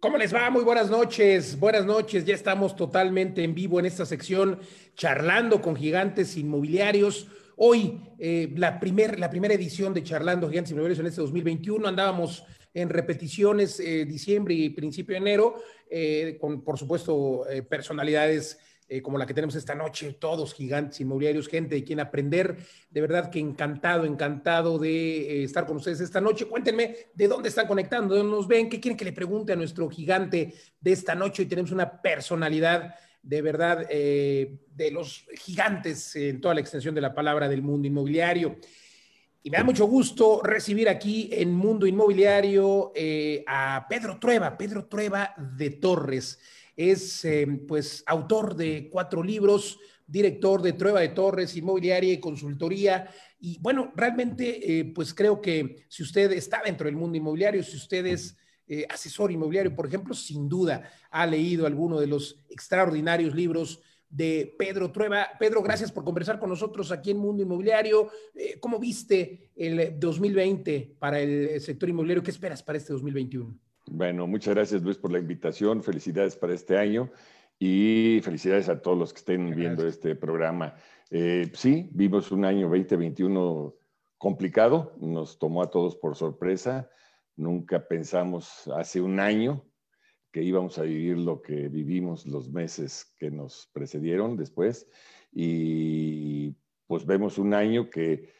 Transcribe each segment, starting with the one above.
¿Cómo les va? Muy buenas noches. Buenas noches. Ya estamos totalmente en vivo en esta sección charlando con gigantes inmobiliarios. Hoy, eh, la, primer, la primera edición de Charlando Gigantes Inmobiliarios en este 2021. Andábamos en repeticiones eh, diciembre y principio de enero, eh, con, por supuesto, personalidades eh, como la que tenemos esta noche, todos gigantes inmobiliarios, gente de quien aprender. De verdad que encantado, encantado de eh, estar con ustedes esta noche. Cuéntenme de dónde están conectando, de dónde nos ven, qué quieren que le pregunte a nuestro gigante de esta noche. Y tenemos una personalidad de verdad eh, de los gigantes en toda la extensión de la palabra del mundo inmobiliario. Y me da mucho gusto recibir aquí en Mundo Inmobiliario a Pedro Trueba, Pedro Trueba de Torres. Es eh, pues autor de cuatro libros, director de Trueba de Torres, Inmobiliaria y Consultoría. Y bueno, realmente eh, pues creo que si usted está dentro del mundo inmobiliario, si usted es eh, asesor inmobiliario, por ejemplo, sin duda ha leído alguno de los extraordinarios libros de Pedro Trueba. Pedro, gracias por conversar con nosotros aquí en Mundo Inmobiliario. ¿Cómo viste el 2020 para el sector inmobiliario? ¿Qué esperas para este 2021? Bueno, muchas gracias Luis por la invitación. Felicidades para este año y felicidades a todos los que estén viendo este programa. Eh, sí, vimos un año 2021 complicado, nos tomó a todos por sorpresa. Nunca pensamos hace un año que íbamos a vivir lo que vivimos los meses que nos precedieron después. Y pues vemos un año que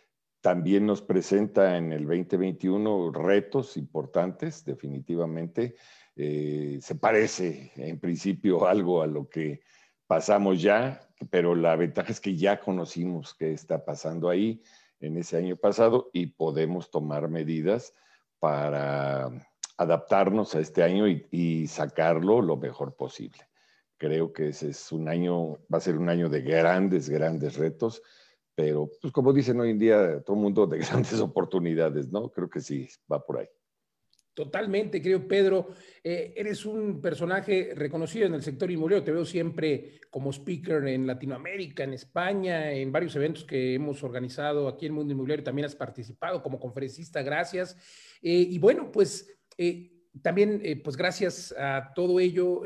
también nos presenta en el 2021 retos importantes, definitivamente. Eh, se parece en principio algo a lo que pasamos ya, pero la ventaja es que ya conocimos qué está pasando ahí en ese año pasado y podemos tomar medidas para adaptarnos a este año y, y sacarlo lo mejor posible. Creo que ese es un año, va a ser un año de grandes, grandes retos pero, pues como dicen hoy en día, todo el mundo de grandes oportunidades, ¿no? Creo que sí, va por ahí. Totalmente, creo, Pedro. Eh, eres un personaje reconocido en el sector inmobiliario. Te veo siempre como speaker en Latinoamérica, en España, en varios eventos que hemos organizado aquí en Mundo Inmobiliario. También has participado como conferencista, gracias. Eh, y bueno, pues eh, también, pues gracias a todo ello,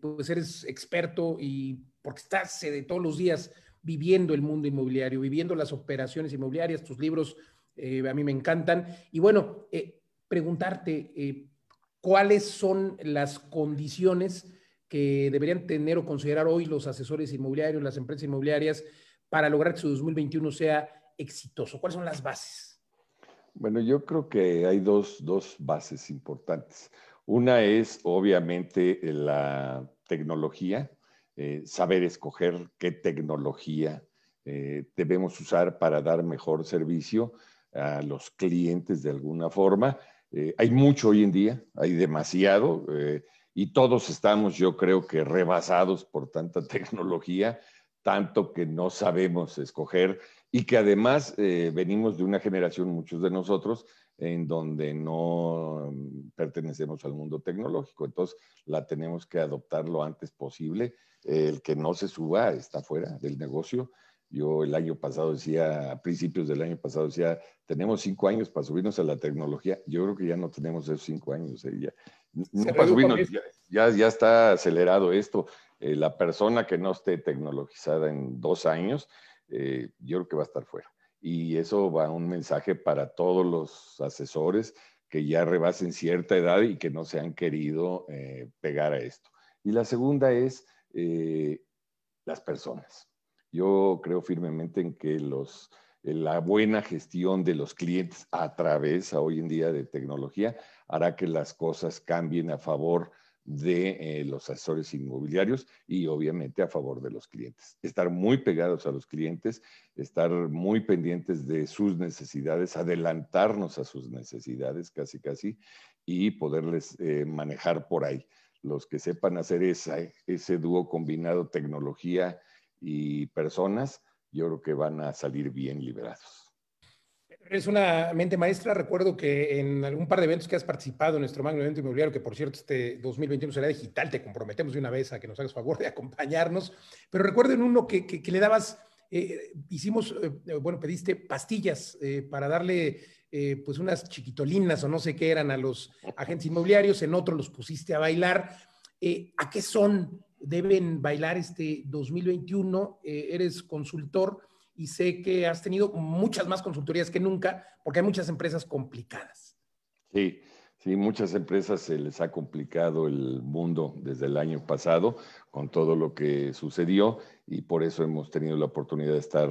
pues eres experto y porque estás de todos los días viviendo el mundo inmobiliario, viviendo las operaciones inmobiliarias, tus libros eh, a mí me encantan. Y bueno, eh, preguntarte eh, cuáles son las condiciones que deberían tener o considerar hoy los asesores inmobiliarios, las empresas inmobiliarias, para lograr que su 2021 sea exitoso. ¿Cuáles son las bases? Bueno, yo creo que hay dos, dos bases importantes. Una es obviamente la tecnología, eh, saber escoger qué tecnología eh, debemos usar para dar mejor servicio a los clientes de alguna forma. Eh, hay mucho hoy en día, hay demasiado y todos estamos, yo creo que, rebasados por tanta tecnología, tanto que no sabemos escoger y que además venimos de una generación, muchos de nosotros, en donde no mm, pertenecemos al mundo tecnológico. Entonces, la tenemos que adoptar lo antes posible el que no se suba está fuera del negocio. Yo el año pasado decía, a principios del año pasado decía, tenemos cinco años para subirnos a la tecnología. Yo creo que ya no tenemos esos cinco años. Eh, ya, no para subirnos, ya, ya, está acelerado esto. Eh, la persona que no esté tecnologizada en dos años, eh, yo creo que va a estar fuera. Y eso va un mensaje para todos los asesores que ya rebasen cierta edad y que no se han querido pegar a esto. Y la segunda es eh, las personas. Yo creo firmemente en que los, la buena gestión de los clientes a través hoy en día de tecnología hará que las cosas cambien a favor de eh, los asesores inmobiliarios y obviamente a favor de los clientes. Estar muy pegados a los clientes, estar muy pendientes de sus necesidades, adelantarnos a sus necesidades casi casi y poderles eh, manejar por ahí los que sepan hacer ese dúo combinado tecnología y personas, yo creo que van a salir bien liberados. Eres una mente maestra. Recuerdo que en algún par de eventos que has participado en nuestro magno evento inmobiliario, que por cierto este 2021 será digital, te comprometemos de una vez a que nos hagas favor de acompañarnos. Pero recuerdo en uno que, que, le dabas hicimos, bueno, pediste pastillas para darle pues unas chiquitolinas o no sé qué eran a los agentes inmobiliarios, en otro los pusiste a bailar. ¿A qué son? Deben bailar este 2021. eres consultor y sé que has tenido muchas más consultorías que nunca porque hay muchas empresas complicadas. Sí, sí, muchas empresas se les ha complicado el mundo desde el año pasado con todo lo que sucedió y por eso hemos tenido la oportunidad de estar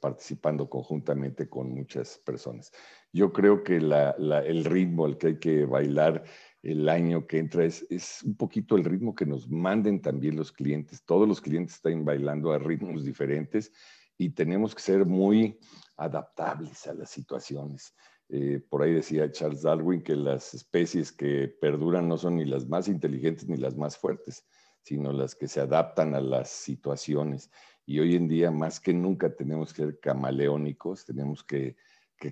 participando conjuntamente con muchas personas. Yo creo que el ritmo al que hay que bailar el año que entra es, un poquito el ritmo que nos manden también los clientes. Todos los clientes están bailando a ritmos diferentes y tenemos que ser muy adaptables a las situaciones. Eh, por ahí decía Charles Darwin que las especies que perduran no son ni las más inteligentes ni las más fuertes, sino las que se adaptan a las situaciones. Y hoy en día, más que nunca, tenemos que ser camaleónicos, tenemos que,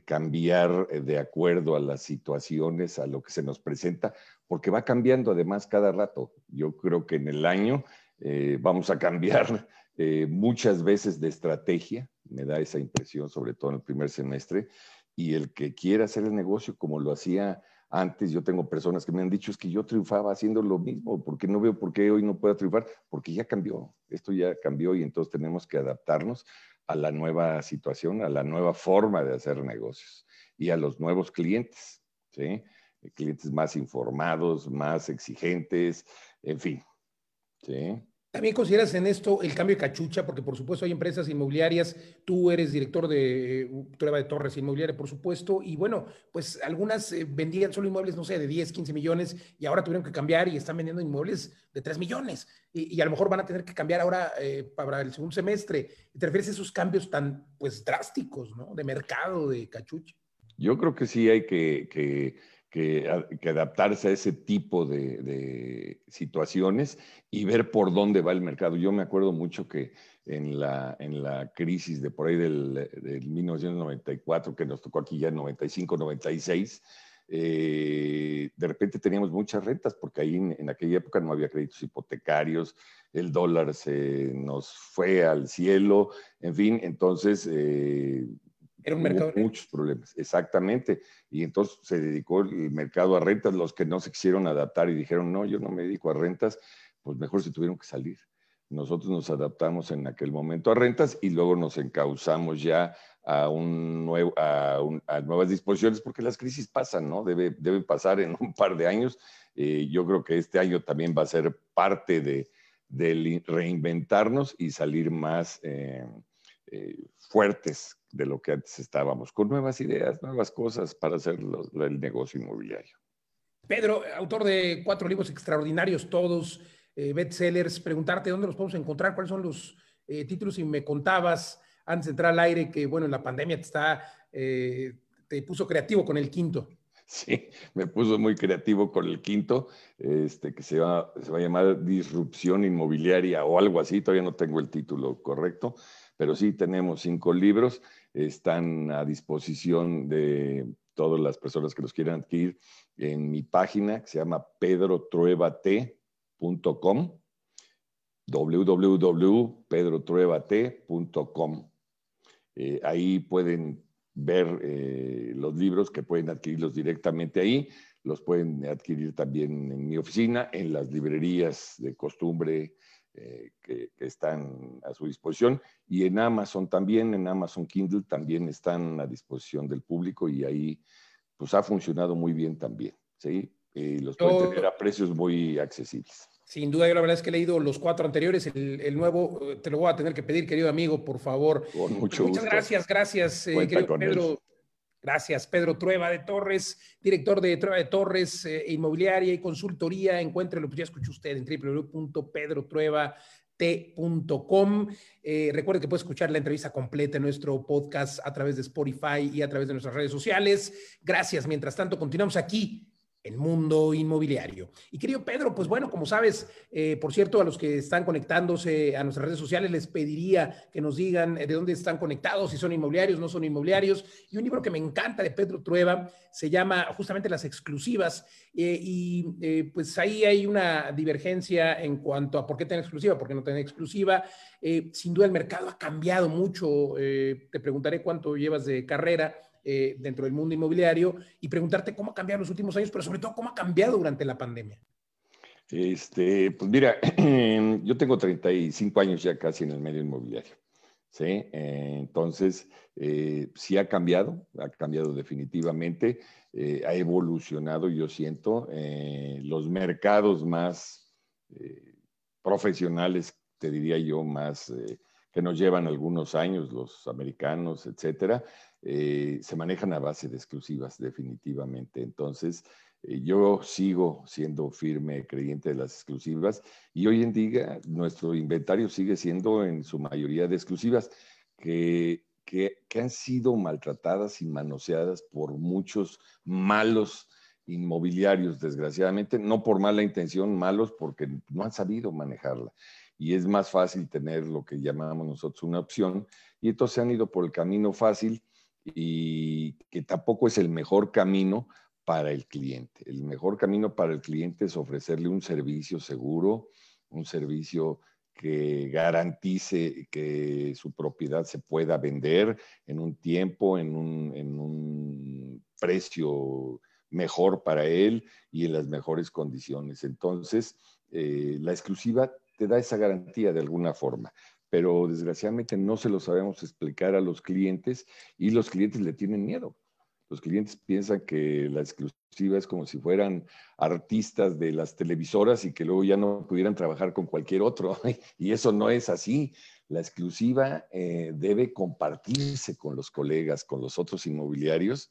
cambiar eh, de acuerdo a las situaciones, a lo que se nos presenta, porque va cambiando además cada rato. Yo creo que en el año eh, vamos a cambiar eh, muchas veces de estrategia, me da esa impresión, sobre todo en el primer semestre, y el que quiera hacer el negocio como lo hacía antes, yo tengo personas que me han dicho es que yo triunfaba haciendo lo mismo, porque no veo por qué hoy no pueda triunfar, porque ya cambió, esto ya cambió y entonces tenemos que adaptarnos a la nueva situación, a la nueva forma de hacer negocios y a los nuevos clientes, ¿sí? Clientes más informados, más exigentes, en fin, ¿sí? ¿También consideras en esto el cambio de cachucha? Porque por supuesto hay empresas inmobiliarias, tú eres director de Trueba de Torres Inmobiliaria, por supuesto, y bueno, pues algunas eh, vendían solo inmuebles, no sé, de 10, 15 millones, y ahora tuvieron que cambiar y están vendiendo inmuebles de 3 millones, y, a lo mejor van a tener que cambiar ahora eh, para el segundo semestre. ¿Te refieres a esos cambios tan, pues, drásticos, ¿no? De mercado, de cachucha. Yo creo que sí hay que, que que, adaptarse a ese tipo de, situaciones y ver por dónde va el mercado. Yo me acuerdo mucho que en la, en la crisis de por ahí del, 1994, que nos tocó aquí ya en 95, 96, eh, de repente teníamos muchas rentas, porque ahí en, aquella época no había créditos hipotecarios, el dólar se nos fue al cielo, en fin, entonces eh, era un mercado. muchos problemas, exactamente. Y entonces se dedicó el mercado a rentas. Los que no se quisieron adaptar y dijeron, no, yo no me dedico a rentas, pues mejor se tuvieron que salir. Nosotros nos adaptamos en aquel momento a rentas y luego nos encauzamos ya a, un nuevo, a, nuevas disposiciones porque las crisis pasan, ¿no? Debe, debe pasar en un par de años. Eh, yo creo que este año también va a ser parte de, reinventarnos y salir más eh, eh, fuertes de lo que antes estábamos, con nuevas ideas, nuevas cosas para hacer el negocio inmobiliario. Pedro, autor de cuatro libros extraordinarios, todos eh, bestsellers, preguntarte dónde los podemos encontrar, cuáles son los eh, títulos y me contabas antes de entrar al aire que, bueno, la pandemia te está, eh, te puso creativo con el quinto. Sí, me puso muy creativo con el quinto, este, que se va, se va a llamar Disrupción Inmobiliaria o algo así, todavía no tengo el título correcto, pero sí tenemos cinco libros están a disposición de todas las personas que los quieran adquirir en mi página que se llama pedrotruebate.com www.pedrotruebate.com eh, ahí pueden ver eh, los libros que pueden adquirirlos directamente ahí, los pueden adquirir también en mi oficina, en las librerías de costumbre eh, que, están a su disposición. Y en Amazon también, en Amazon Kindle también están a disposición del público y ahí pues ha funcionado muy bien también. ¿sí? Y los pueden tener a precios muy accesibles. Sin duda, yo la verdad es que he leído los cuatro anteriores. El, nuevo eh, te lo voy a tener que pedir, querido amigo, por favor. Con mucho Muchas gracias, gracias, eh, querido Pedro. Gracias, Pedro Trueba de Torres, director de Trueba de Torres, eh, Inmobiliaria y Consultoría. Encuéntrelo, pues ya escuchó usted en www.pedrotrueba.t.com. Eh, recuerde que puede escuchar la entrevista completa en nuestro podcast a través de Spotify y a través de nuestras redes sociales. Gracias. Mientras tanto, continuamos aquí el mundo inmobiliario. Y querido Pedro, pues bueno, como sabes, eh, por cierto, a los que están conectándose a nuestras redes sociales, les pediría que nos digan de dónde están conectados, si son inmobiliarios, no son inmobiliarios. Y un libro que me encanta de Pedro Trueba se llama justamente Las exclusivas. Eh, y eh, pues ahí hay una divergencia en cuanto a por qué tener exclusiva, por qué no tener exclusiva. sin duda el mercado ha cambiado mucho. te preguntaré cuánto llevas de carrera eh, dentro del mundo inmobiliario y preguntarte cómo ha cambiado en los últimos años, pero sobre todo cómo ha cambiado durante la pandemia. Este, pues mira, yo tengo 35 años ya casi en el medio inmobiliario. ¿sí? Eh, entonces, eh, sí ha cambiado, ha cambiado definitivamente, ha evolucionado, yo siento, los mercados más profesionales, te diría yo, más que nos llevan algunos años, los americanos, etcétera, eh, se manejan a base de exclusivas, definitivamente. Entonces, eh, yo sigo siendo firme creyente de las exclusivas y hoy en día nuestro inventario sigue siendo en su mayoría de exclusivas que, que, han sido maltratadas y manoseadas por muchos malos inmobiliarios, desgraciadamente, no por mala intención, malos porque no han sabido manejarla. Y es más fácil tener lo que llamamos nosotros una opción. Y entonces han ido por el camino fácil y que tampoco es el mejor camino para el cliente. El mejor camino para el cliente es ofrecerle un servicio seguro, un servicio que garantice que su propiedad se pueda vender en un tiempo, en un, precio mejor para él y en las mejores condiciones. Entonces, eh, la exclusiva te da esa garantía de alguna forma pero desgraciadamente no se lo sabemos explicar a los clientes y los clientes le tienen miedo. Los clientes piensan que la exclusiva es como si fueran artistas de las televisoras y que luego ya no pudieran trabajar con cualquier otro. Y eso no es así. La exclusiva eh, debe compartirse con los colegas, con los otros inmobiliarios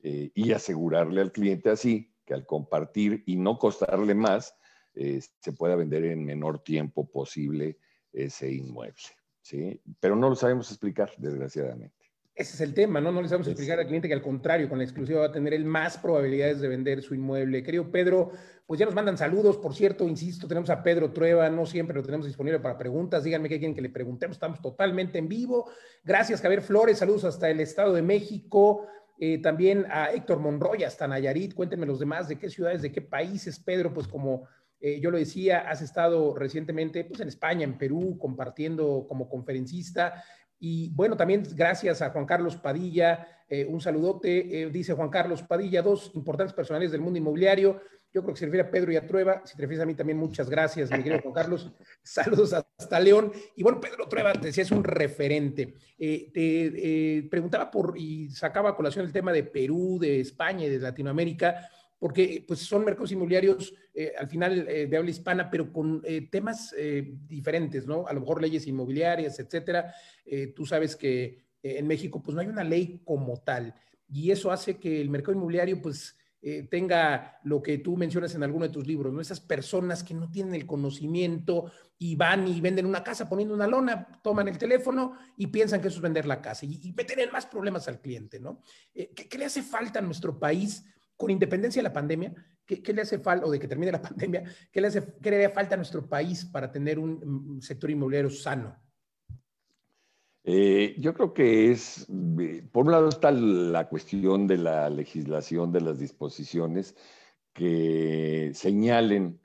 eh, y asegurarle al cliente así que al compartir y no costarle más, eh, se pueda vender en menor tiempo posible ese inmueble. ¿sí? Pero no lo sabemos explicar, desgraciadamente. Ese es el tema, ¿no? No le sabemos explicar al cliente que al contrario, con la exclusiva va a tener el más probabilidades de vender su inmueble. Querido Pedro, pues ya nos mandan saludos. Por cierto, insisto, tenemos a Pedro Trueba, no siempre lo tenemos disponible para preguntas. Díganme qué quieren que le preguntemos. Estamos totalmente en vivo. Gracias, Javier Flores. Saludos hasta el Estado de México. Eh, también a Héctor Monroy, hasta Nayarit. Cuéntenme los demás, de qué ciudades, de qué países, Pedro, pues como eh, yo lo decía, has estado recientemente pues, en España, en Perú, compartiendo como conferencista. Y bueno, también gracias a Juan Carlos Padilla, eh, un saludote, eh, dice Juan Carlos Padilla, dos importantes personales del mundo inmobiliario. Yo creo que se refiere a Pedro y a Trueba. Si te refieres a mí también, muchas gracias, mi querido Juan Carlos. Saludos hasta León. Y bueno, Pedro Trueba, decía, es un referente. te preguntaba por, y sacaba a colación el tema de Perú, de España y de Latinoamérica porque pues, son mercados inmobiliarios eh, al final eh, de habla hispana, pero con eh, temas diferentes, ¿no? A lo mejor leyes inmobiliarias, etcétera. tú sabes que en México pues no hay una ley como tal y eso hace que el mercado inmobiliario pues tenga lo que tú mencionas en alguno de tus libros, ¿no? Esas personas que no tienen el conocimiento y van y venden una casa poniendo una lona, toman el teléfono y piensan que eso es vender la casa y, y meten más problemas al cliente, ¿no? ¿qué, ¿Qué le hace falta a nuestro país? Con independencia de la pandemia, ¿qué, le hace falta, o de que termine la pandemia, ¿qué le, hace, qué le haría falta a nuestro país para tener un sector inmobiliario sano? Eh, yo creo que es, por un lado está la cuestión de la legislación, de las disposiciones que señalen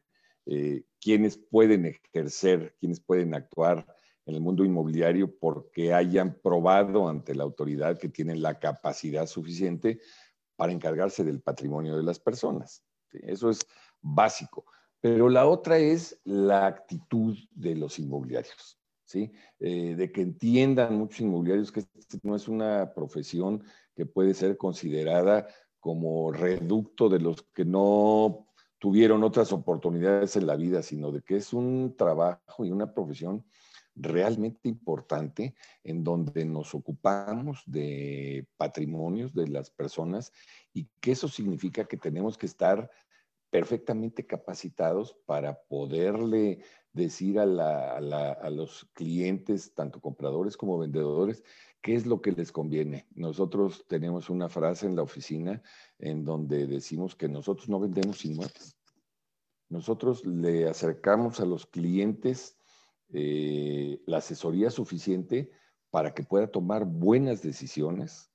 eh, quienes pueden ejercer, quienes pueden actuar en el mundo inmobiliario porque hayan probado ante la autoridad que tienen la capacidad suficiente para encargarse del patrimonio de las personas. Eso es básico. Pero la otra es la actitud de los inmobiliarios, ¿sí? Eh, de que entiendan muchos inmobiliarios que no es una profesión que puede ser considerada como reducto de los que no tuvieron otras oportunidades en la vida, sino de que es un trabajo y una profesión realmente importante en donde nos ocupamos de patrimonios de las personas y que eso significa que tenemos que estar perfectamente capacitados para poderle decir a, los clientes, tanto compradores como vendedores, qué es lo que les conviene. Nosotros tenemos una frase en la oficina en donde decimos que nosotros no vendemos inmuebles. Nosotros le acercamos a los clientes eh, la asesoría suficiente para que pueda tomar buenas decisiones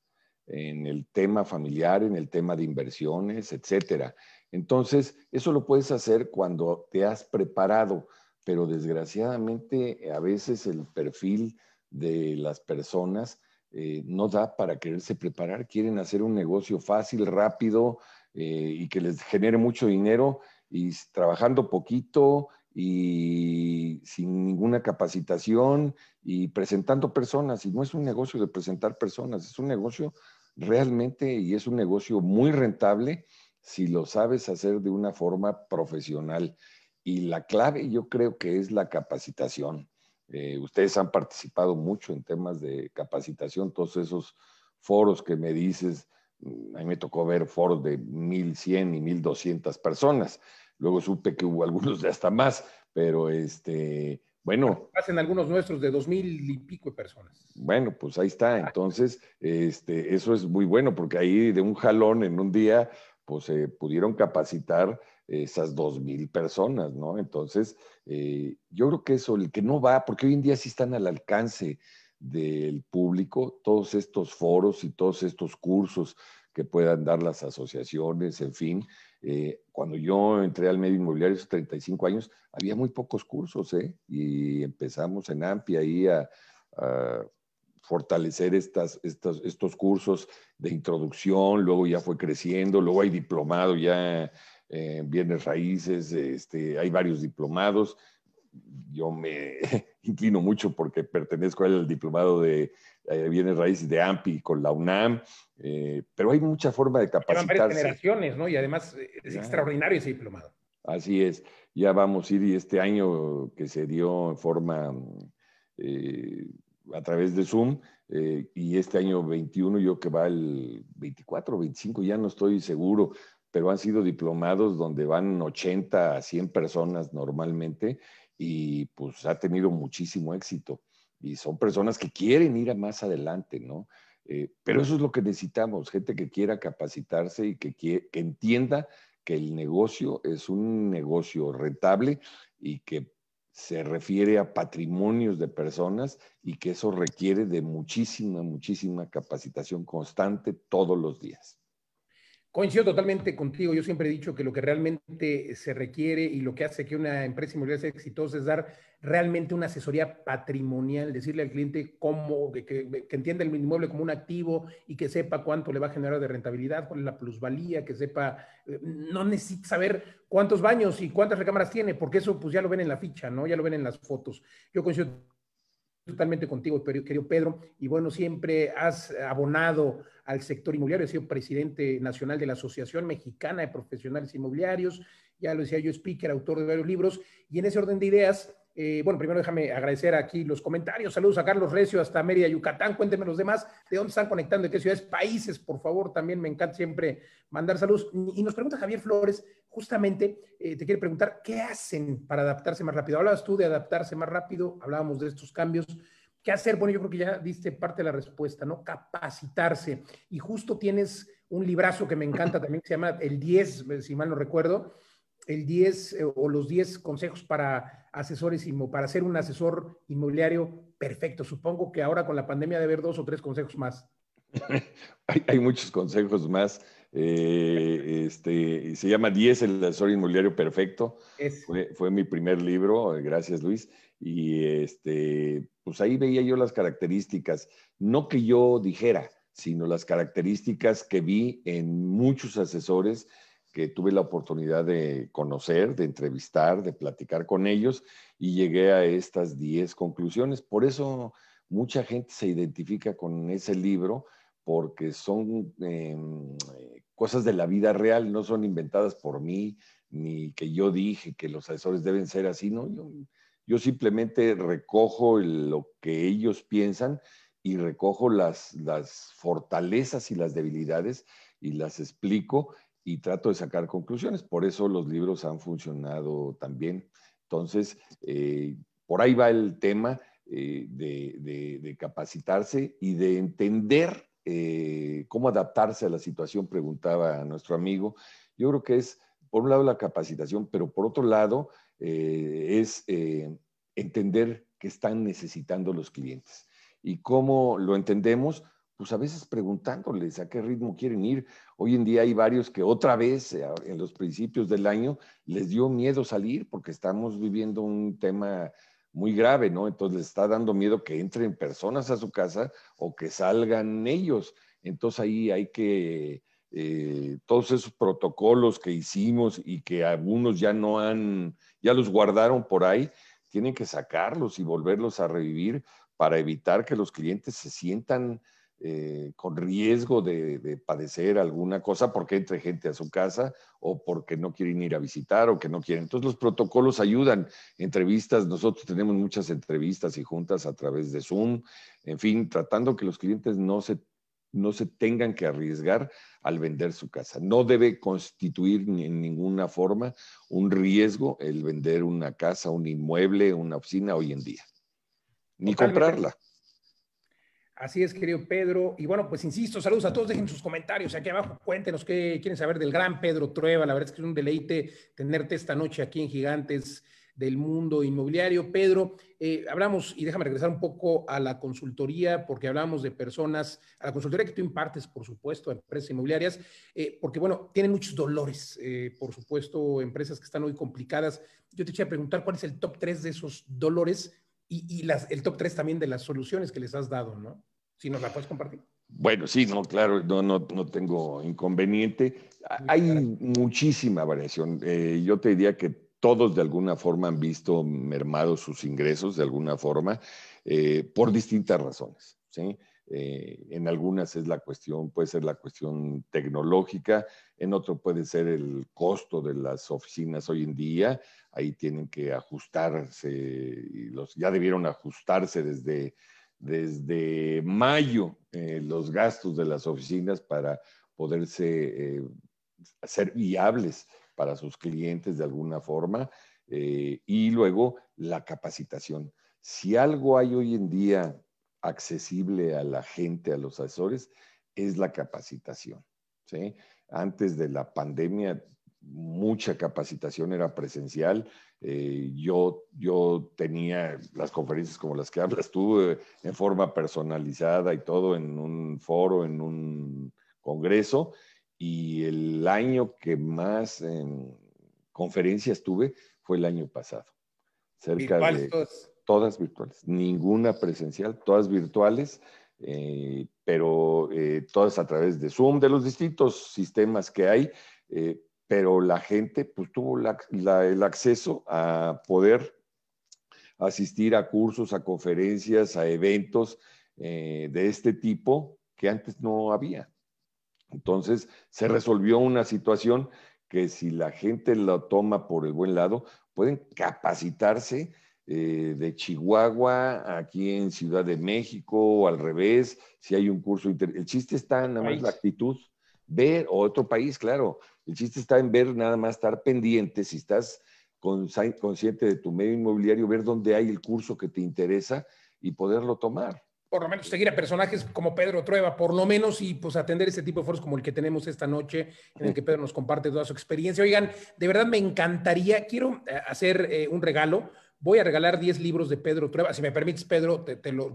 en el tema familiar, en el tema de inversiones, etcétera. Entonces, eso lo puedes hacer cuando te has preparado, pero desgraciadamente a veces el perfil de las personas eh, no da para quererse preparar, quieren hacer un negocio fácil, rápido eh, y que les genere mucho dinero y trabajando poquito y sin ninguna capacitación y presentando personas. Y no es un negocio de presentar personas, es un negocio realmente y es un negocio muy rentable si lo sabes hacer de una forma profesional. Y la clave yo creo que es la capacitación. Eh, ustedes han participado mucho en temas de capacitación, todos esos foros que me dices, mm, a mí me tocó ver foros de 1100 y 1200 personas. Luego supe que hubo algunos de hasta más, pero este, bueno. Hacen algunos nuestros de dos mil y pico de personas. Bueno, pues ahí está. Entonces, este, eso es muy bueno porque ahí de un jalón en un día, pues se pudieron capacitar esas dos mil personas, ¿no? Entonces, eh, yo creo que eso, el que no va, porque hoy en día sí están al alcance del público, todos estos foros y todos estos cursos que puedan dar las asociaciones, en fin. Eh, cuando yo entré al medio inmobiliario hace 35 años, había muy pocos cursos, ¿eh? Y empezamos en AMPI ahí a, fortalecer estas, estos, estos cursos de introducción, luego ya fue creciendo, luego hay diplomado ya eh, bienes raíces, este, hay varios diplomados. Yo me inclino mucho porque pertenezco al diplomado de eh, bienes raíces de AMPI con la UNAM, eh, pero hay mucha forma de capacitarse. varias generaciones, ¿no? Y además es extraordinario ese diplomado. Así es, ya vamos a ir y este año que se dio en forma a través de Zoom, y este año 21 yo que va el 24 25, ya no estoy seguro, pero han sido diplomados donde van 80 a 100 personas normalmente y pues ha tenido muchísimo éxito. Y son personas que quieren ir a más adelante, ¿no? Eh, pero eso es lo que necesitamos, gente que quiera capacitarse y que, que entienda que el negocio es un negocio rentable y que se refiere a patrimonios de personas y que eso requiere de muchísima, muchísima capacitación constante todos los días. Coincido totalmente contigo. Yo siempre he dicho que lo que realmente se requiere y lo que hace que una empresa inmobiliaria sea exitosa es dar realmente una asesoría patrimonial, decirle al cliente cómo, que, que, entienda el inmueble como un activo y que sepa cuánto le va a generar de rentabilidad, cuál es la plusvalía, que sepa, eh, no necesita saber cuántos baños y cuántas recámaras tiene, porque eso pues ya lo ven en la ficha, ¿no? Ya lo ven en las fotos. Yo coincido totalmente contigo, querido Pedro, y bueno, siempre has abonado al sector inmobiliario, he sido presidente nacional de la Asociación Mexicana de Profesionales Inmobiliarios, ya lo decía yo, speaker, autor de varios libros, y en ese orden de ideas, eh, bueno, primero déjame agradecer aquí los comentarios. Saludos a Carlos Recio hasta Mérida, Yucatán. Cuéntenme los demás de dónde están conectando, de qué ciudades, países, por favor. También me encanta siempre mandar saludos. Y nos pregunta Javier Flores, justamente eh, te quiere preguntar, ¿qué hacen para adaptarse más rápido? Hablabas tú de adaptarse más rápido, hablábamos de estos cambios. ¿Qué hacer? Bueno, yo creo que ya diste parte de la respuesta, ¿no? Capacitarse. Y justo tienes un librazo que me encanta también, que se llama El 10, si mal no recuerdo, el 10 eh, o los 10 consejos para asesores, para ser un asesor inmobiliario perfecto. Supongo que ahora con la pandemia debe haber dos o tres consejos más. hay, muchos consejos más. Eh, este, se llama 10 el asesor inmobiliario perfecto. Fue, fue, mi primer libro, gracias Luis. Y este, pues ahí veía yo las características, no que yo dijera, sino las características que vi en muchos asesores que tuve la oportunidad de conocer, de entrevistar, de platicar con ellos y llegué a estas 10 conclusiones. Por eso mucha gente se identifica con ese libro porque son em, cosas de la vida real, no son inventadas por mí, ni que yo dije que los asesores deben ser así, no, yo, simplemente recojo lo que ellos piensan y recojo las fortalezas y las debilidades y las explico y trato de sacar conclusiones. Por eso los libros han funcionado también. Entonces, eh, por ahí va el tema eh, de, capacitarse y de entender eh, cómo adaptarse a la situación, preguntaba nuestro amigo. Yo creo que es, por un lado, la capacitación, pero por otro lado, es entender qué están necesitando los clientes. ¿Y cómo lo entendemos? Pues a veces preguntándoles a qué ritmo quieren ir. Hoy en día hay varios que otra vez eh, en los principios del año les dio miedo salir porque estamos viviendo un tema muy grave, ¿no? Entonces les está dando miedo que entren personas a su casa o que salgan ellos. Entonces ahí hay que, eh, todos esos protocolos que hicimos y que algunos ya no han, ya los guardaron por ahí, tienen que sacarlos y volverlos a revivir para evitar que los clientes se sientan eh, con riesgo de, padecer alguna cosa porque entre gente a su casa o porque no quieren ir a visitar o que no quieren. Entonces los protocolos ayudan, entrevistas, nosotros tenemos muchas entrevistas y juntas a través de Zoom, en fin, tratando que los clientes no se, no se tengan que arriesgar al vender su casa. No debe constituir en ninguna forma un riesgo el vender una casa, un inmueble, una oficina hoy en día, ni comprarla. Así es, querido Pedro. Y bueno, pues insisto, saludos a todos. Dejen sus comentarios aquí abajo. Cuéntenos qué quieren saber del gran Pedro Trueba. La verdad es que es un deleite tenerte esta noche aquí en Gigantes del Mundo Inmobiliario. Pedro, eh, hablamos, y déjame regresar un poco a la consultoría, porque hablamos de personas, a la consultoría que tú impartes, por supuesto, a empresas inmobiliarias, eh, porque bueno, tienen muchos dolores, eh, por supuesto, empresas que están muy complicadas. Yo te quería preguntar cuál es el top 3 de esos dolores y, las, el top 3 también de las soluciones que les has dado, ¿no? Si nos la puedes compartir. Bueno, sí, no, claro, no, no, no tengo inconveniente. Hay muchísima variación. Eh, yo te diría que todos de alguna forma han visto mermados sus ingresos, de alguna forma, eh, por distintas razones. ¿sí? Eh, en algunas es la cuestión, puede ser la cuestión tecnológica, en otro puede ser el costo de las oficinas hoy en día, ahí tienen que ajustarse, los, ya debieron ajustarse desde, desde mayo eh, los gastos de las oficinas para poderse eh, ser viables para sus clientes de alguna forma, y luego la capacitación. Si algo hay hoy en día accesible a la gente, a los asesores, es la capacitación. ¿sí? Antes de la pandemia, mucha capacitación era presencial. Eh, yo, yo tenía las conferencias como las que hablas tú, eh, en forma personalizada y todo, en un foro, en un congreso. Y el año que más conferencias tuve fue el año pasado. Cerca de todas virtuales, ninguna presencial, todas virtuales, eh, pero eh, todas a través de Zoom, de los distintos sistemas que hay, eh, pero la gente pues tuvo el acceso a poder asistir a cursos, a conferencias, a eventos de este tipo que antes no había. Entonces se resolvió una situación que si la gente lo toma por el buen lado, pueden capacitarse eh, de Chihuahua, aquí en Ciudad de México, o al revés, si hay un curso. El chiste está nada más la actitud, ver, o otro país, claro. El chiste está en ver, nada más estar pendiente, si estás consciente de tu medio inmobiliario, ver dónde hay el curso que te interesa y poderlo tomar por lo menos seguir a personajes como Pedro Trueba, por lo menos, y pues atender ese tipo de foros como el que tenemos esta noche, en el que Pedro nos comparte toda su experiencia. Oigan, de verdad me encantaría, quiero eh, hacer eh, un regalo Voy a regalar 10 libros de Pedro Trueba. Si me permites, Pedro, te, los,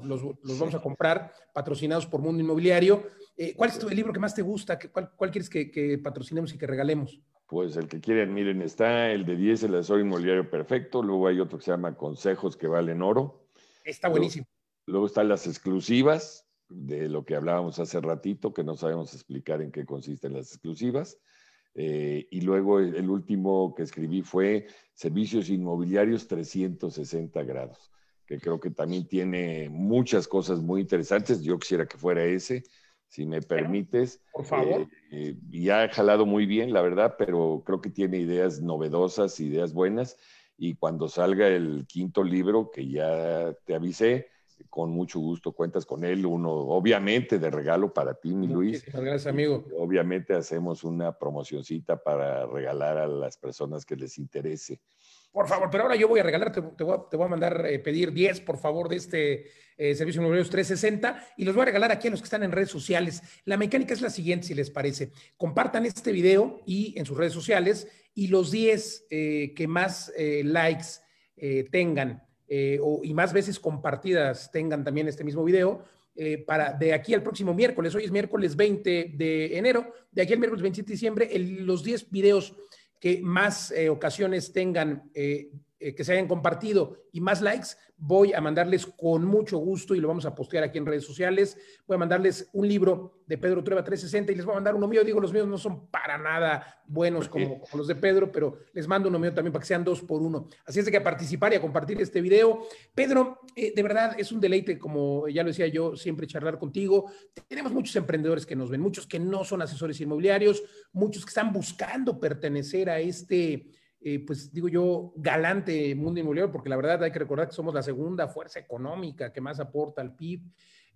vamos a comprar, patrocinados por Mundo Inmobiliario. Eh, ¿Cuál es tu, el libro que más te gusta? ¿Cuál, cuál quieres que, patrocinemos y que regalemos? Pues el que quieran, miren, está el de 10, el asesor inmobiliario perfecto. Luego hay otro que se llama Consejos que valen oro. Está buenísimo. Luego, están las exclusivas, de lo que hablábamos hace ratito, que no sabemos explicar en qué consisten las exclusivas. Eh, y luego el, último que escribí fue Servicios Inmobiliarios 360 grados, que creo que también tiene muchas cosas muy interesantes. Yo quisiera que fuera ese, si me permites. Por favor. Eh, eh, y ha jalado muy bien, la verdad, pero creo que tiene ideas novedosas, ideas buenas. Y cuando salga el quinto libro, que ya te avisé, con mucho gusto cuentas con él. Uno, obviamente, de regalo para ti, mi Luis. gracias, amigo. Obviamente hacemos una promocioncita para regalar a las personas que les interese. Por favor, pero ahora yo voy a regalar, te, voy, a, mandar eh, pedir 10, por favor, de este eh, servicio número 360 y los voy a regalar aquí a los que están en redes sociales. La mecánica es la siguiente, si les parece. Compartan este video y en sus redes sociales y los 10 eh, que más likes tengan y más veces compartidas tengan también este mismo video, para de aquí al próximo miércoles, hoy es miércoles 20 de enero, de aquí al miércoles 27 de diciembre, los 10 videos que más eh, ocasiones tengan, eh, que se hayan compartido y más likes, voy a mandarles con mucho gusto y lo vamos a postear aquí en redes sociales. Voy a mandarles un libro de Pedro Trueba 360 y les voy a mandar uno mío. Digo, los míos no son para nada buenos como, los de Pedro, pero les mando uno mío también para que sean dos por uno. Así es de que a participar y a compartir este video. Pedro, eh, de verdad es un deleite, como ya lo decía yo, siempre charlar contigo. Tenemos muchos emprendedores que nos ven, muchos que no son asesores inmobiliarios, muchos que están buscando pertenecer a este eh, pues digo yo, galante mundo inmobiliario, porque la verdad hay que recordar que somos la segunda fuerza económica que más aporta al PIB.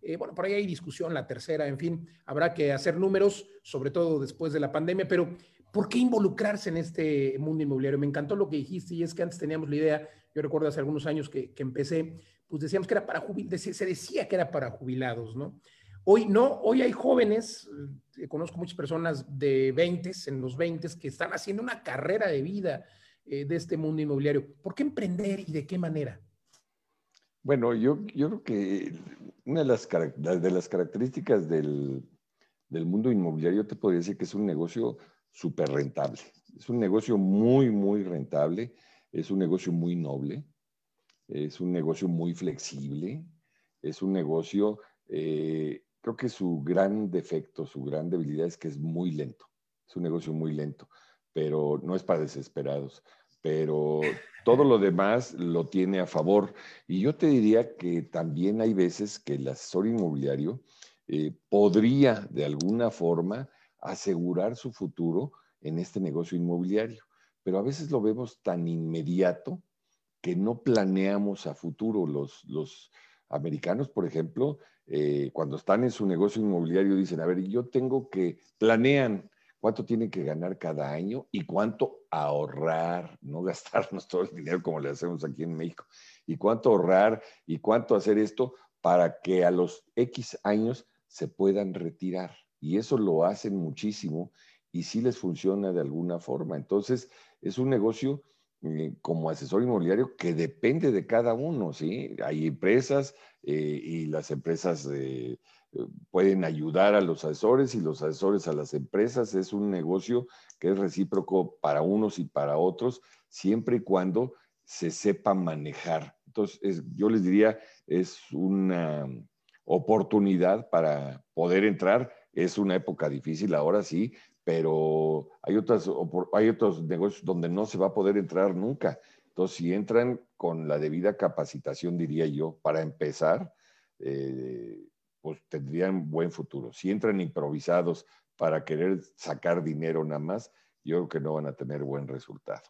Eh, bueno, por ahí hay discusión, la tercera, en fin, habrá que hacer números, sobre todo después de la pandemia, pero ¿por qué involucrarse en este mundo inmobiliario? Me encantó lo que dijiste y es que antes teníamos la idea, yo recuerdo hace algunos años que, empecé, pues decíamos que era para jubilados, se decía que era para jubilados, ¿no? Hoy no, hoy hay jóvenes, eh, conozco muchas personas de 20, en los 20, que están haciendo una carrera de vida eh, de este mundo inmobiliario. ¿Por qué emprender y de qué manera? Bueno, yo, yo creo que una de las, de las características del, del mundo inmobiliario te podría decir que es un negocio súper rentable. Es un negocio muy, muy rentable, es un negocio muy noble, es un negocio muy flexible, es un negocio eh, Creo que su gran defecto, su gran debilidad es que es muy lento. Es un negocio muy lento, pero no es para desesperados. Pero todo lo demás lo tiene a favor. Y yo te diría que también hay veces que el asesor inmobiliario eh, podría de alguna forma asegurar su futuro en este negocio inmobiliario. Pero a veces lo vemos tan inmediato que no planeamos a futuro. Los, los americanos, por ejemplo, eh, cuando están en su negocio inmobiliario, dicen, a ver, yo tengo que, planean cuánto tienen que ganar cada año y cuánto ahorrar, no gastarnos todo el dinero como le hacemos aquí en México, y cuánto ahorrar y cuánto hacer esto para que a los X años se puedan retirar. Y eso lo hacen muchísimo y sí les funciona de alguna forma. Entonces, es un negocio eh, como asesor inmobiliario que depende de cada uno, ¿sí? Hay empresas eh, y las empresas eh, pueden ayudar a los asesores y los asesores a las empresas. Es un negocio que es recíproco para unos y para otros, siempre y cuando se sepa manejar. Entonces, yo les diría, es una oportunidad para poder entrar. Es una época difícil ahora sí, pero hay, otras, hay otros negocios donde no se va a poder entrar nunca. Entonces, si entran con la debida capacitación, diría yo, para empezar, eh, pues tendrían buen futuro. Si entran improvisados para querer sacar dinero nada más, yo creo que no van a tener buen resultado.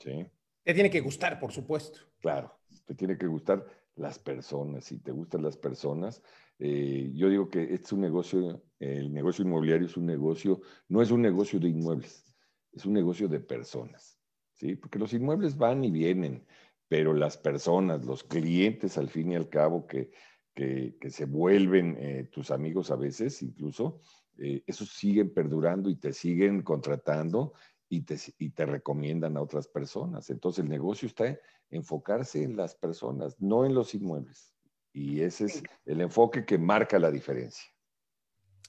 ¿sí? Te tiene que gustar, por supuesto. Claro, te tiene que gustar las personas. Si te gustan las personas, eh, yo digo que es un negocio, el negocio inmobiliario es un negocio, no es un negocio de inmuebles, es un negocio de personas, ¿sí? Porque los inmuebles van y vienen, pero las personas, los clientes al fin y al cabo que, que, se vuelven eh, tus amigos a veces incluso, eh, esos siguen perdurando y te siguen contratando y te, y te recomiendan a otras personas. Entonces el negocio está en enfocarse en las personas, no en los inmuebles. Y ese es el enfoque que marca la diferencia.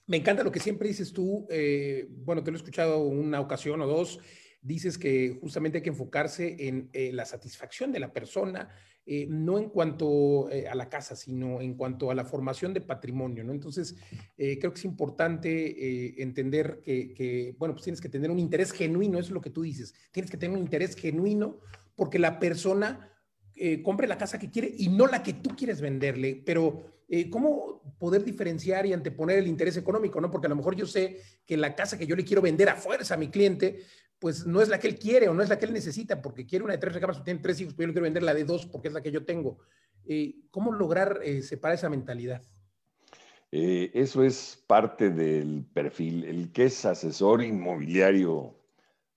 Me encanta lo que siempre dices tú, eh, bueno, te lo he escuchado una ocasión o dos, dices que justamente hay que enfocarse en eh, la satisfacción de la persona, eh, no en cuanto a la casa, sino en cuanto a la formación de patrimonio, ¿no? Entonces, creo que es importante entender que, que, bueno, pues tienes que tener un interés genuino, eso es lo que tú dices, tienes que tener un interés genuino porque la persona eh, compre la casa que quiere y no la que tú quieres venderle, pero eh, ¿cómo poder diferenciar y anteponer el interés económico? ¿no? Porque a lo mejor yo sé que la casa que yo le quiero vender a fuerza a mi cliente, pues no es la que él quiere o no es la que él necesita, porque quiere una de tres recámaras, tiene tres hijos, pero yo le quiero vender la de dos porque es la que yo tengo. ¿Cómo lograr separar esa mentalidad? eso es parte del perfil. El que es asesor inmobiliario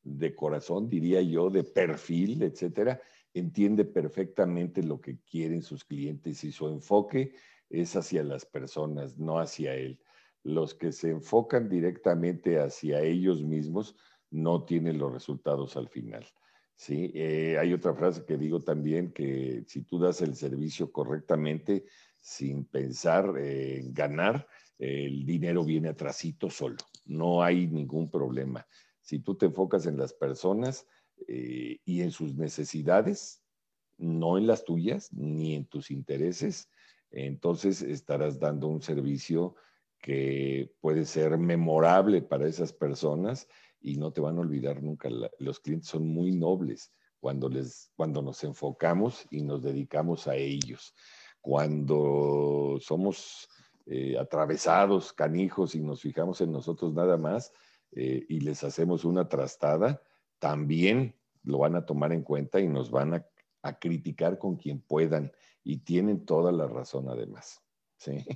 de corazón, diría yo, de perfil, etcétera, entiende perfectamente lo que quieren sus clientes y su enfoque es hacia las personas, no hacia él. Los que se enfocan directamente hacia ellos mismos no tienen los resultados al final. ¿sí? Eh, hay otra frase que digo también, que si tú das el servicio correctamente, sin pensar en ganar, el dinero viene atrasito solo. No hay ningún problema. Si tú te enfocas en las personas eh, y en sus necesidades, no en las tuyas ni en tus intereses, entonces estarás dando un servicio que puede ser memorable para esas personas y no te van a olvidar nunca. los clientes son muy nobles cuando, les, cuando nos enfocamos y nos dedicamos a ellos. Cuando somos eh, atravesados, canijos y nos fijamos en nosotros nada más eh, y les hacemos una trastada, también lo van a tomar en cuenta y nos van a, a criticar con quien puedan y tienen toda la razón además. Sí.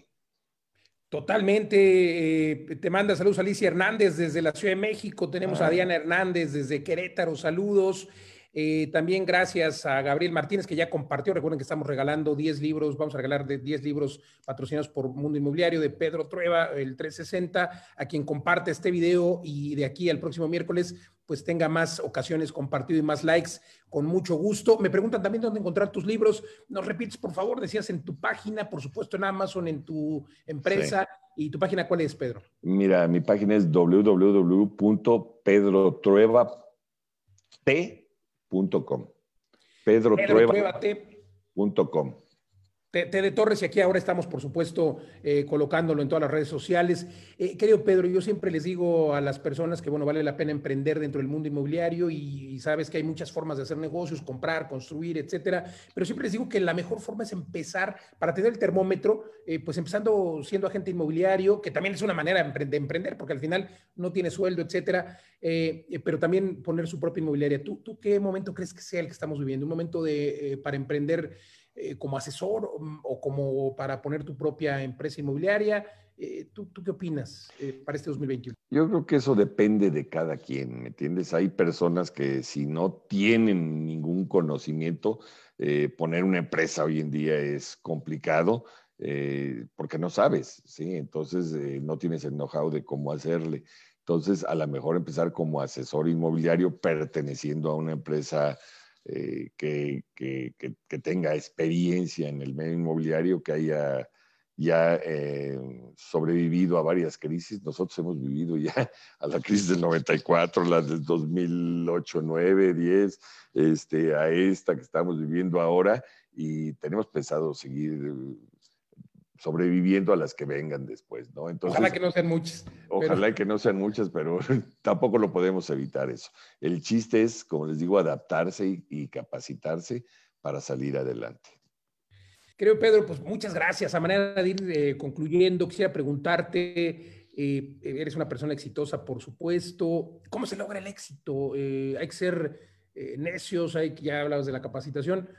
Totalmente. Eh, te manda saludos Alicia Hernández desde la Ciudad de México. Tenemos a ah. Diana Hernández desde Querétaro. Saludos. Eh, también gracias a Gabriel Martínez que ya compartió. Recuerden que estamos regalando 10 libros. Vamos a regalar 10 libros patrocinados por Mundo Inmobiliario de Pedro Trueba, el 360, a quien comparte este video y de aquí al próximo miércoles pues tenga más ocasiones compartido y más likes, con mucho gusto. Me preguntan también dónde encontrar tus libros. Nos repites, por favor, decías en tu página, por supuesto en Amazon, en tu empresa. ¿Y tu página cuál es, Pedro? Mira, mi página es www.pedrotruebat.com. Pedrotrueba.com. T, de Torres y aquí ahora estamos, por supuesto, eh, colocándolo en todas las redes sociales. Eh, querido Pedro, yo siempre les digo a las personas que, bueno, vale la pena emprender dentro del mundo inmobiliario y, sabes que hay muchas formas de hacer negocios, comprar, construir, etcétera, pero siempre les digo que la mejor forma es empezar, para tener el termómetro, eh, pues empezando siendo agente inmobiliario, que también es una manera de emprender, porque al final no tiene sueldo, etcétera, pero también poner su propia inmobiliaria. ¿Tú, ¿Tú qué momento crees que sea el que estamos viviendo? ¿Un momento de, para emprender? Eh, como asesor mm, o como para poner tu propia empresa inmobiliaria. Eh, ¿tú, ¿tú, qué opinas eh, para este 2021? Yo creo que eso depende de cada quien, ¿me entiendes? Hay personas que si no tienen ningún conocimiento, poner una empresa hoy en día es complicado. porque no sabes, ¿sí? Entonces no tienes el know-how de cómo hacerle. Entonces, a lo mejor empezar como asesor inmobiliario perteneciendo a una empresa eh, que, tenga experiencia en el medio inmobiliario, que haya ya eh, sobrevivido a varias crisis. Nosotros hemos vivido ya a la crisis del 94, la del 2008, 9, 10, este, a esta que estamos viviendo ahora y tenemos pensado seguir sobreviviendo a las que vengan después, ¿no? Entonces, ojalá que no sean muchas. Ojalá que no sean muchas, pero tampoco lo podemos evitar eso. El chiste es, como les digo, adaptarse y, capacitarse para salir adelante. Creo, Pedro, pues muchas gracias. A manera de ir eh, concluyendo, quisiera preguntarte, eh, eres una persona exitosa, por supuesto. ¿Cómo se logra el éxito? Eh, hay que ser necios, hay que, ya hablabas de la capacitación,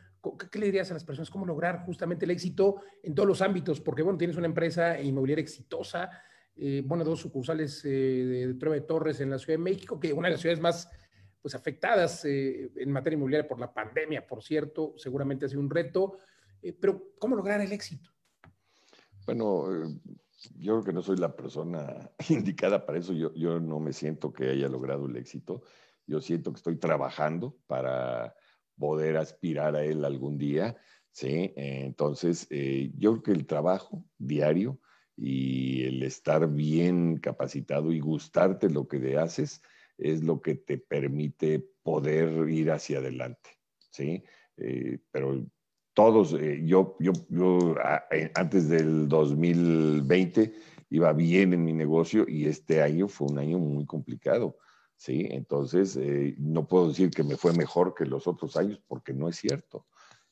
¿Qué le dirías a las personas? ¿Cómo lograr justamente el éxito en todos los ámbitos? Porque, bueno, tienes una empresa inmobiliaria exitosa, eh, bueno, dos sucursales eh, de Trueba de Torres en la Ciudad de México, que una de las ciudades más pues, afectadas eh, en materia inmobiliaria por la pandemia, por cierto, seguramente ha sido un reto. pero, ¿cómo lograr el éxito? Bueno, yo creo que no soy la persona indicada para eso. Yo no me siento que haya logrado el éxito. Yo siento que estoy trabajando para poder aspirar a él algún día, ¿sí? Entonces, eh, yo creo que el trabajo diario y el estar bien capacitado y gustarte lo que haces es lo que te permite poder ir hacia adelante, ¿sí? Eh, pero todos, eh, yo, yo, yo antes del 2020 iba bien en mi negocio y este año fue un año muy complicado. ¿Sí? Entonces, eh, no puedo decir que me fue mejor que los otros años porque no es cierto.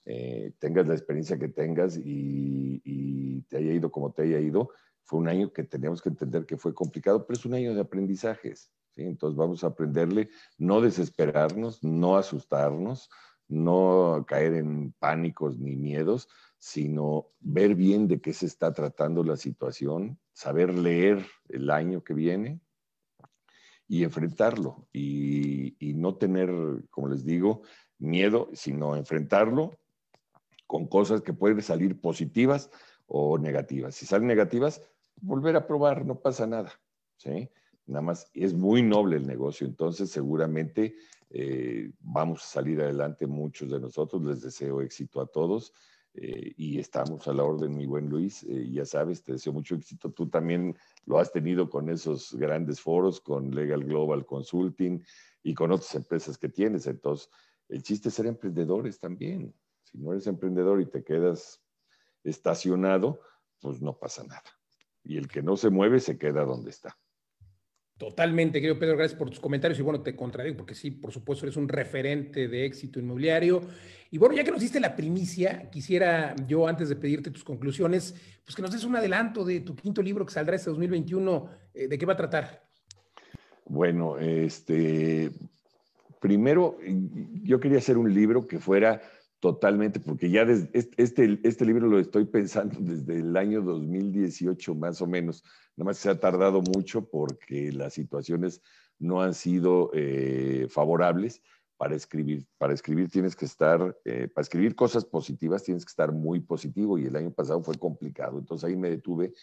Eh, tengas la experiencia que tengas y, te haya ido como te haya ido, fue un año que teníamos que entender que fue complicado, pero es un año de aprendizajes. ¿sí? Entonces vamos a aprenderle, no desesperarnos, no asustarnos, no caer en pánicos ni miedos, sino ver bien de qué se está tratando la situación, saber leer el año que viene y enfrentarlo y, no tener, como les digo, miedo, sino enfrentarlo con cosas que pueden salir positivas o negativas. Si salen negativas, volver a probar, no pasa nada. ¿sí? Nada más es muy noble el negocio, entonces seguramente eh, vamos a salir adelante muchos de nosotros. Les deseo éxito a todos eh, y estamos a la orden, mi buen Luis. Eh, ya sabes, te deseo mucho éxito. Tú también lo has tenido con esos grandes foros, con Legal Global Consulting y con otras empresas que tienes. Entonces, el chiste es ser emprendedores también. Si no eres emprendedor y te quedas estacionado, pues no pasa nada. Y el que no se mueve se queda donde está. Totalmente, querido Pedro, gracias por tus comentarios y bueno, te contradigo porque sí, por supuesto, eres un referente de éxito inmobiliario. Y bueno, ya que nos diste la primicia, quisiera yo antes de pedirte tus conclusiones, pues que nos des un adelanto de tu quinto libro que saldrá este 2021, eh, ¿de qué va a tratar? Bueno, este, primero, yo quería hacer un libro que fuera Totalmente, porque ya este, este libro lo estoy pensando desde el año 2018 más o menos. Nada más se ha tardado mucho porque las situaciones no han sido eh, favorables para escribir. Para escribir tienes que estar, eh, para escribir cosas positivas tienes que estar muy positivo y el año pasado fue complicado. Entonces ahí me detuve.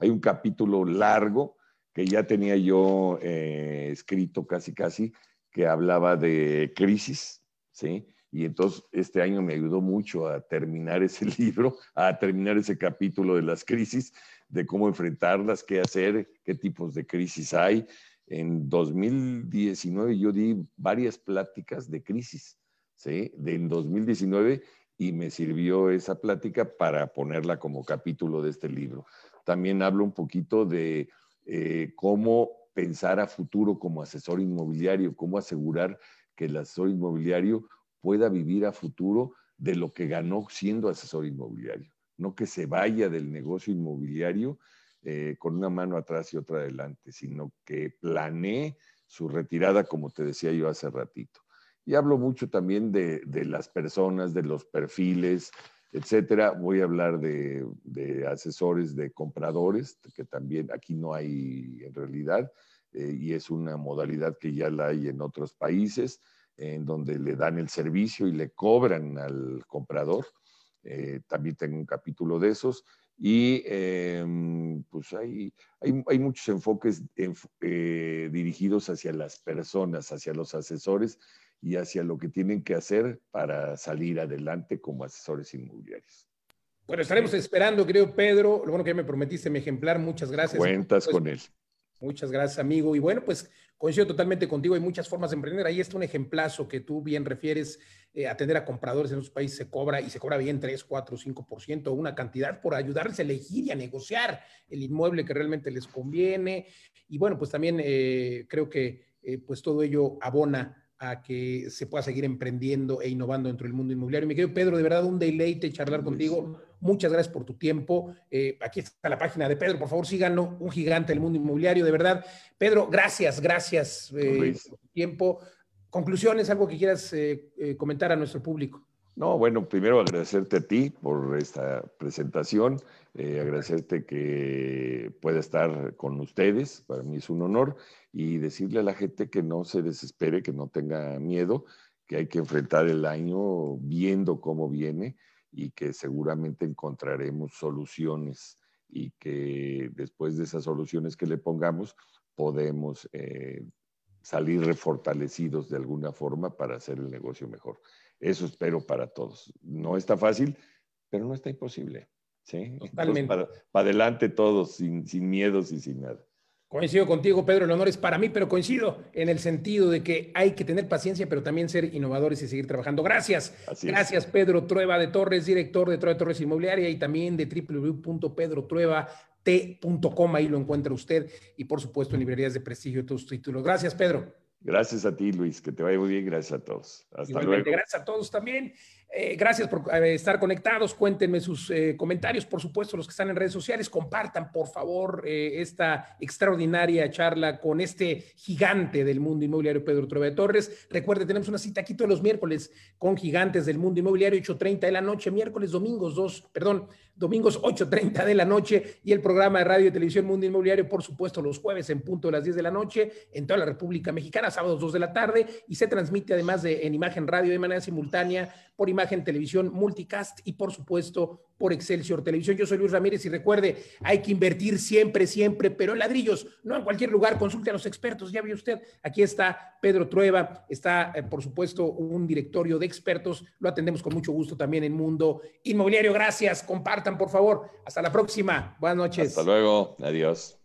Hay un capítulo largo que ya tenía yo eh, escrito casi casi que hablaba de crisis, ¿sí? Y entonces este año me ayudó mucho a terminar ese libro, a terminar ese capítulo de las crisis, de cómo enfrentarlas, qué hacer, qué tipos de crisis hay. En 2019 yo di varias pláticas de crisis, ¿sí? De en 2019 y me sirvió esa plática para ponerla como capítulo de este libro. También hablo un poquito de eh, cómo pensar a futuro como asesor inmobiliario, cómo asegurar que el asesor inmobiliario pueda vivir a futuro de lo que ganó siendo asesor inmobiliario, no que se vaya del negocio inmobiliario eh, con una mano atrás y otra adelante, sino que planee su retirada, como te decía yo hace ratito. Y hablo mucho también de, las personas, de los perfiles, etcétera. Voy a hablar de, asesores de compradores, que también aquí no hay en realidad, eh, y es una modalidad que ya la hay en otros países en donde le dan el servicio y le cobran al comprador. Eh, también tengo un capítulo de esos. Y em, pues hay, hay, muchos enfoques eh, dirigidos hacia las personas, hacia los asesores y hacia lo que tienen que hacer para salir adelante como asesores inmobiliarios. Bueno, estaremos esperando, creo, Pedro. Lo bueno que me prometiste mi ejemplar. Muchas gracias. Cuentas con él. Muchas gracias, amigo. Y bueno, pues coincido totalmente contigo. Hay muchas formas de emprender. Ahí está un ejemplazo que tú bien refieres. Eh, atender a compradores en otros países se cobra y se cobra bien 3, 4, 5%, una cantidad por ayudarles a elegir y a negociar el inmueble que realmente les conviene. Y bueno, pues también eh, creo que eh, pues todo ello abona a que se pueda seguir emprendiendo e innovando dentro del mundo inmobiliario. Mi querido Pedro, de verdad un deleite charlar contigo. Muchas gracias por tu tiempo. Eh, aquí está la página de Pedro, por favor síganlo, un gigante del mundo inmobiliario, de verdad. Pedro, gracias, gracias eh, por tu tiempo. Conclusiones, algo que quieras eh, comentar a nuestro público. No, bueno, primero agradecerte a ti por esta presentación, agradecerte que pueda estar con ustedes, para mí es un honor, y decirle a la gente que no se desespere, que no tenga miedo, que hay que enfrentar el año viendo cómo viene y que seguramente encontraremos soluciones y que después de esas soluciones que le pongamos podemos eh, salir refortalecidos de alguna forma para hacer el negocio mejor. Eso espero para todos. No está fácil, pero no está imposible. ¿sí? Totalmente. Para, adelante todos, sin, sin miedos y sin nada. Coincido contigo, Pedro, el honor es para mí, pero coincido en el sentido de que hay que tener paciencia, pero también ser innovadores y seguir trabajando. Gracias. Gracias, Pedro Trueba de Torres, director de Trueba Torres Inmobiliaria y también de www.pedrotrueba.t.com. Ahí lo encuentra usted y, por supuesto, en librerías de prestigio de tus títulos. Gracias, Pedro. Gracias a ti, Luis. Que te vaya muy bien. Gracias a todos. Hasta luego. Gracias a todos también. Eh, gracias por eh, estar conectados. Cuéntenme sus eh, comentarios, por supuesto, los que están en redes sociales. Compartan, por favor, esta extraordinaria charla con este gigante del mundo inmobiliario, Pedro de Torres. Recuerde, tenemos una cita aquí todos los miércoles con gigantes del mundo inmobiliario, 8.30 de la noche, miércoles, domingos 2, perdón, domingos 8.30 de la noche y el programa de radio y televisión Mundo Inmobiliario, por supuesto, los jueves en punto de las 10 de la noche en toda la República Mexicana, sábados 2 de la tarde y se transmite además de en imagen radio de manera simultánea por imagen televisión multicast y por supuesto por Excelsior Televisión. Yo soy Luis Ramírez y recuerde, hay que invertir siempre, siempre, pero en ladrillos, no en cualquier lugar, consulte a los expertos, ya vio usted, aquí está Pedro Trueba, está eh, por supuesto un directorio de expertos, lo atendemos con mucho gusto también en Mundo Inmobiliario. Gracias, compartan por favor. Hasta la próxima. Buenas noches. Hasta luego. Adiós.